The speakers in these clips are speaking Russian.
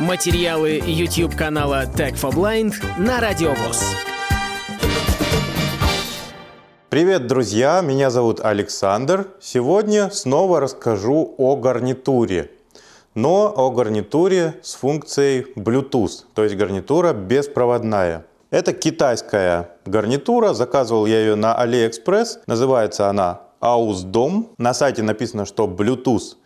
Материалы YouTube канала Tech for Blind на Радиовоз. Привет, друзья! Меня зовут Александр. Сегодня снова расскажу о гарнитуре. Но о гарнитуре с функцией Bluetooth, то есть гарнитура беспроводная. Это китайская гарнитура, заказывал я ее на AliExpress. Называется она Ausdom. На сайте написано, что Bluetooth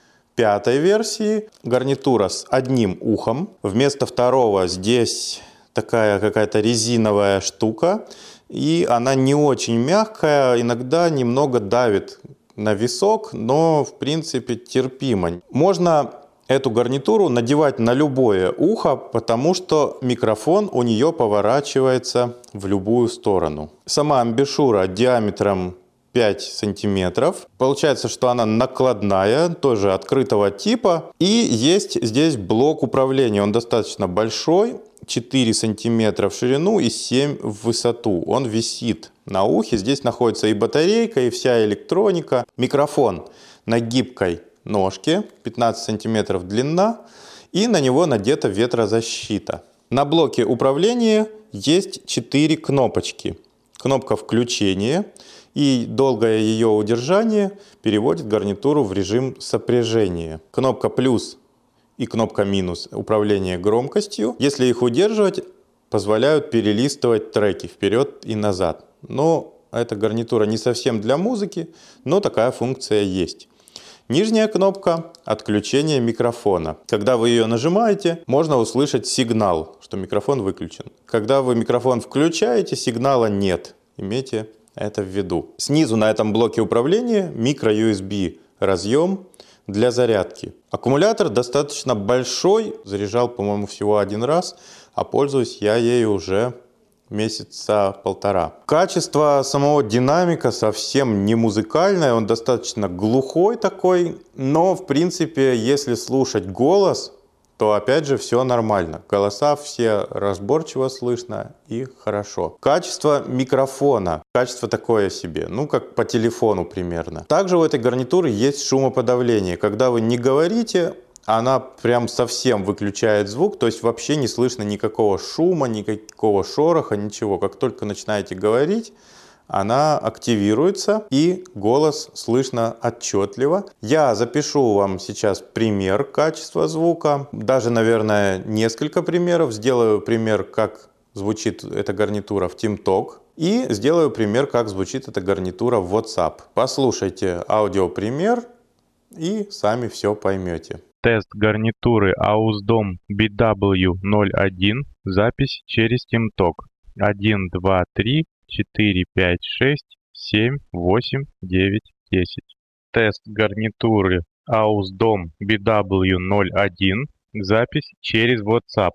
пятой версии. Гарнитура с одним ухом. Вместо второго здесь такая какая-то резиновая штука. И она не очень мягкая, иногда немного давит на висок, но в принципе терпимо. Можно эту гарнитуру надевать на любое ухо, потому что микрофон у нее поворачивается в любую сторону. Сама амбишура диаметром 5 сантиметров. Получается, что она накладная, тоже открытого типа. И есть здесь блок управления. Он достаточно большой, 4 сантиметра в ширину и 7 в высоту. Он висит на ухе. Здесь находится и батарейка, и вся электроника. Микрофон на гибкой ножке, 15 сантиметров длина, и на него надета ветрозащита. На блоке управления есть 4 кнопочки. Кнопка включения и долгое ее удержание переводит гарнитуру в режим сопряжения. Кнопка плюс и кнопка минус управление громкостью. Если их удерживать, позволяют перелистывать треки вперед и назад. Но эта гарнитура не совсем для музыки, но такая функция есть. Нижняя кнопка – отключение микрофона. Когда вы ее нажимаете, можно услышать сигнал, что микрофон выключен. Когда вы микрофон включаете, сигнала нет. Имейте это в виду. Снизу на этом блоке управления микро-USB разъем для зарядки. Аккумулятор достаточно большой, заряжал, по-моему, всего один раз, а пользуюсь я ею уже месяца полтора. Качество самого динамика совсем не музыкальное, он достаточно глухой такой, но в принципе, если слушать голос, то опять же все нормально. Голоса все разборчиво слышно и хорошо. Качество микрофона. Качество такое себе, ну как по телефону примерно. Также у этой гарнитуры есть шумоподавление. Когда вы не говорите, она прям совсем выключает звук, то есть вообще не слышно никакого шума, никакого шороха, ничего. Как только начинаете говорить, она активируется и голос слышно отчетливо. Я запишу вам сейчас пример качества звука, даже, наверное, несколько примеров. Сделаю пример, как звучит эта гарнитура в TeamTalk и сделаю пример, как звучит эта гарнитура в WhatsApp. Послушайте аудиопример и сами все поймете. Тест гарнитуры Ausdom BW01. Запись через TeamTalk. 1, 2, 3, 4, 5, 6, 7, 8, 9, 10. Тест гарнитуры Ausdom BW01. Запись через WhatsApp.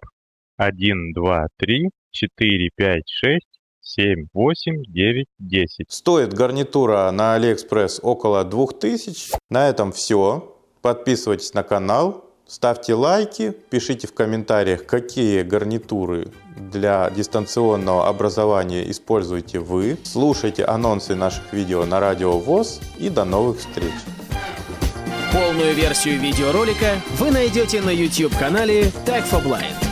1, 2, 3, 4, 5, 6, 7, 8, 9, 10. Стоит гарнитура на AliExpress около 2000. На этом все. Подписывайтесь на канал, ставьте лайки, пишите в комментариях, какие гарнитуры для дистанционного образования используете вы. Слушайте анонсы наших видео на Радио ВОЗ и до новых встреч! Полную версию видеоролика вы найдете на YouTube-канале Tag for Blind.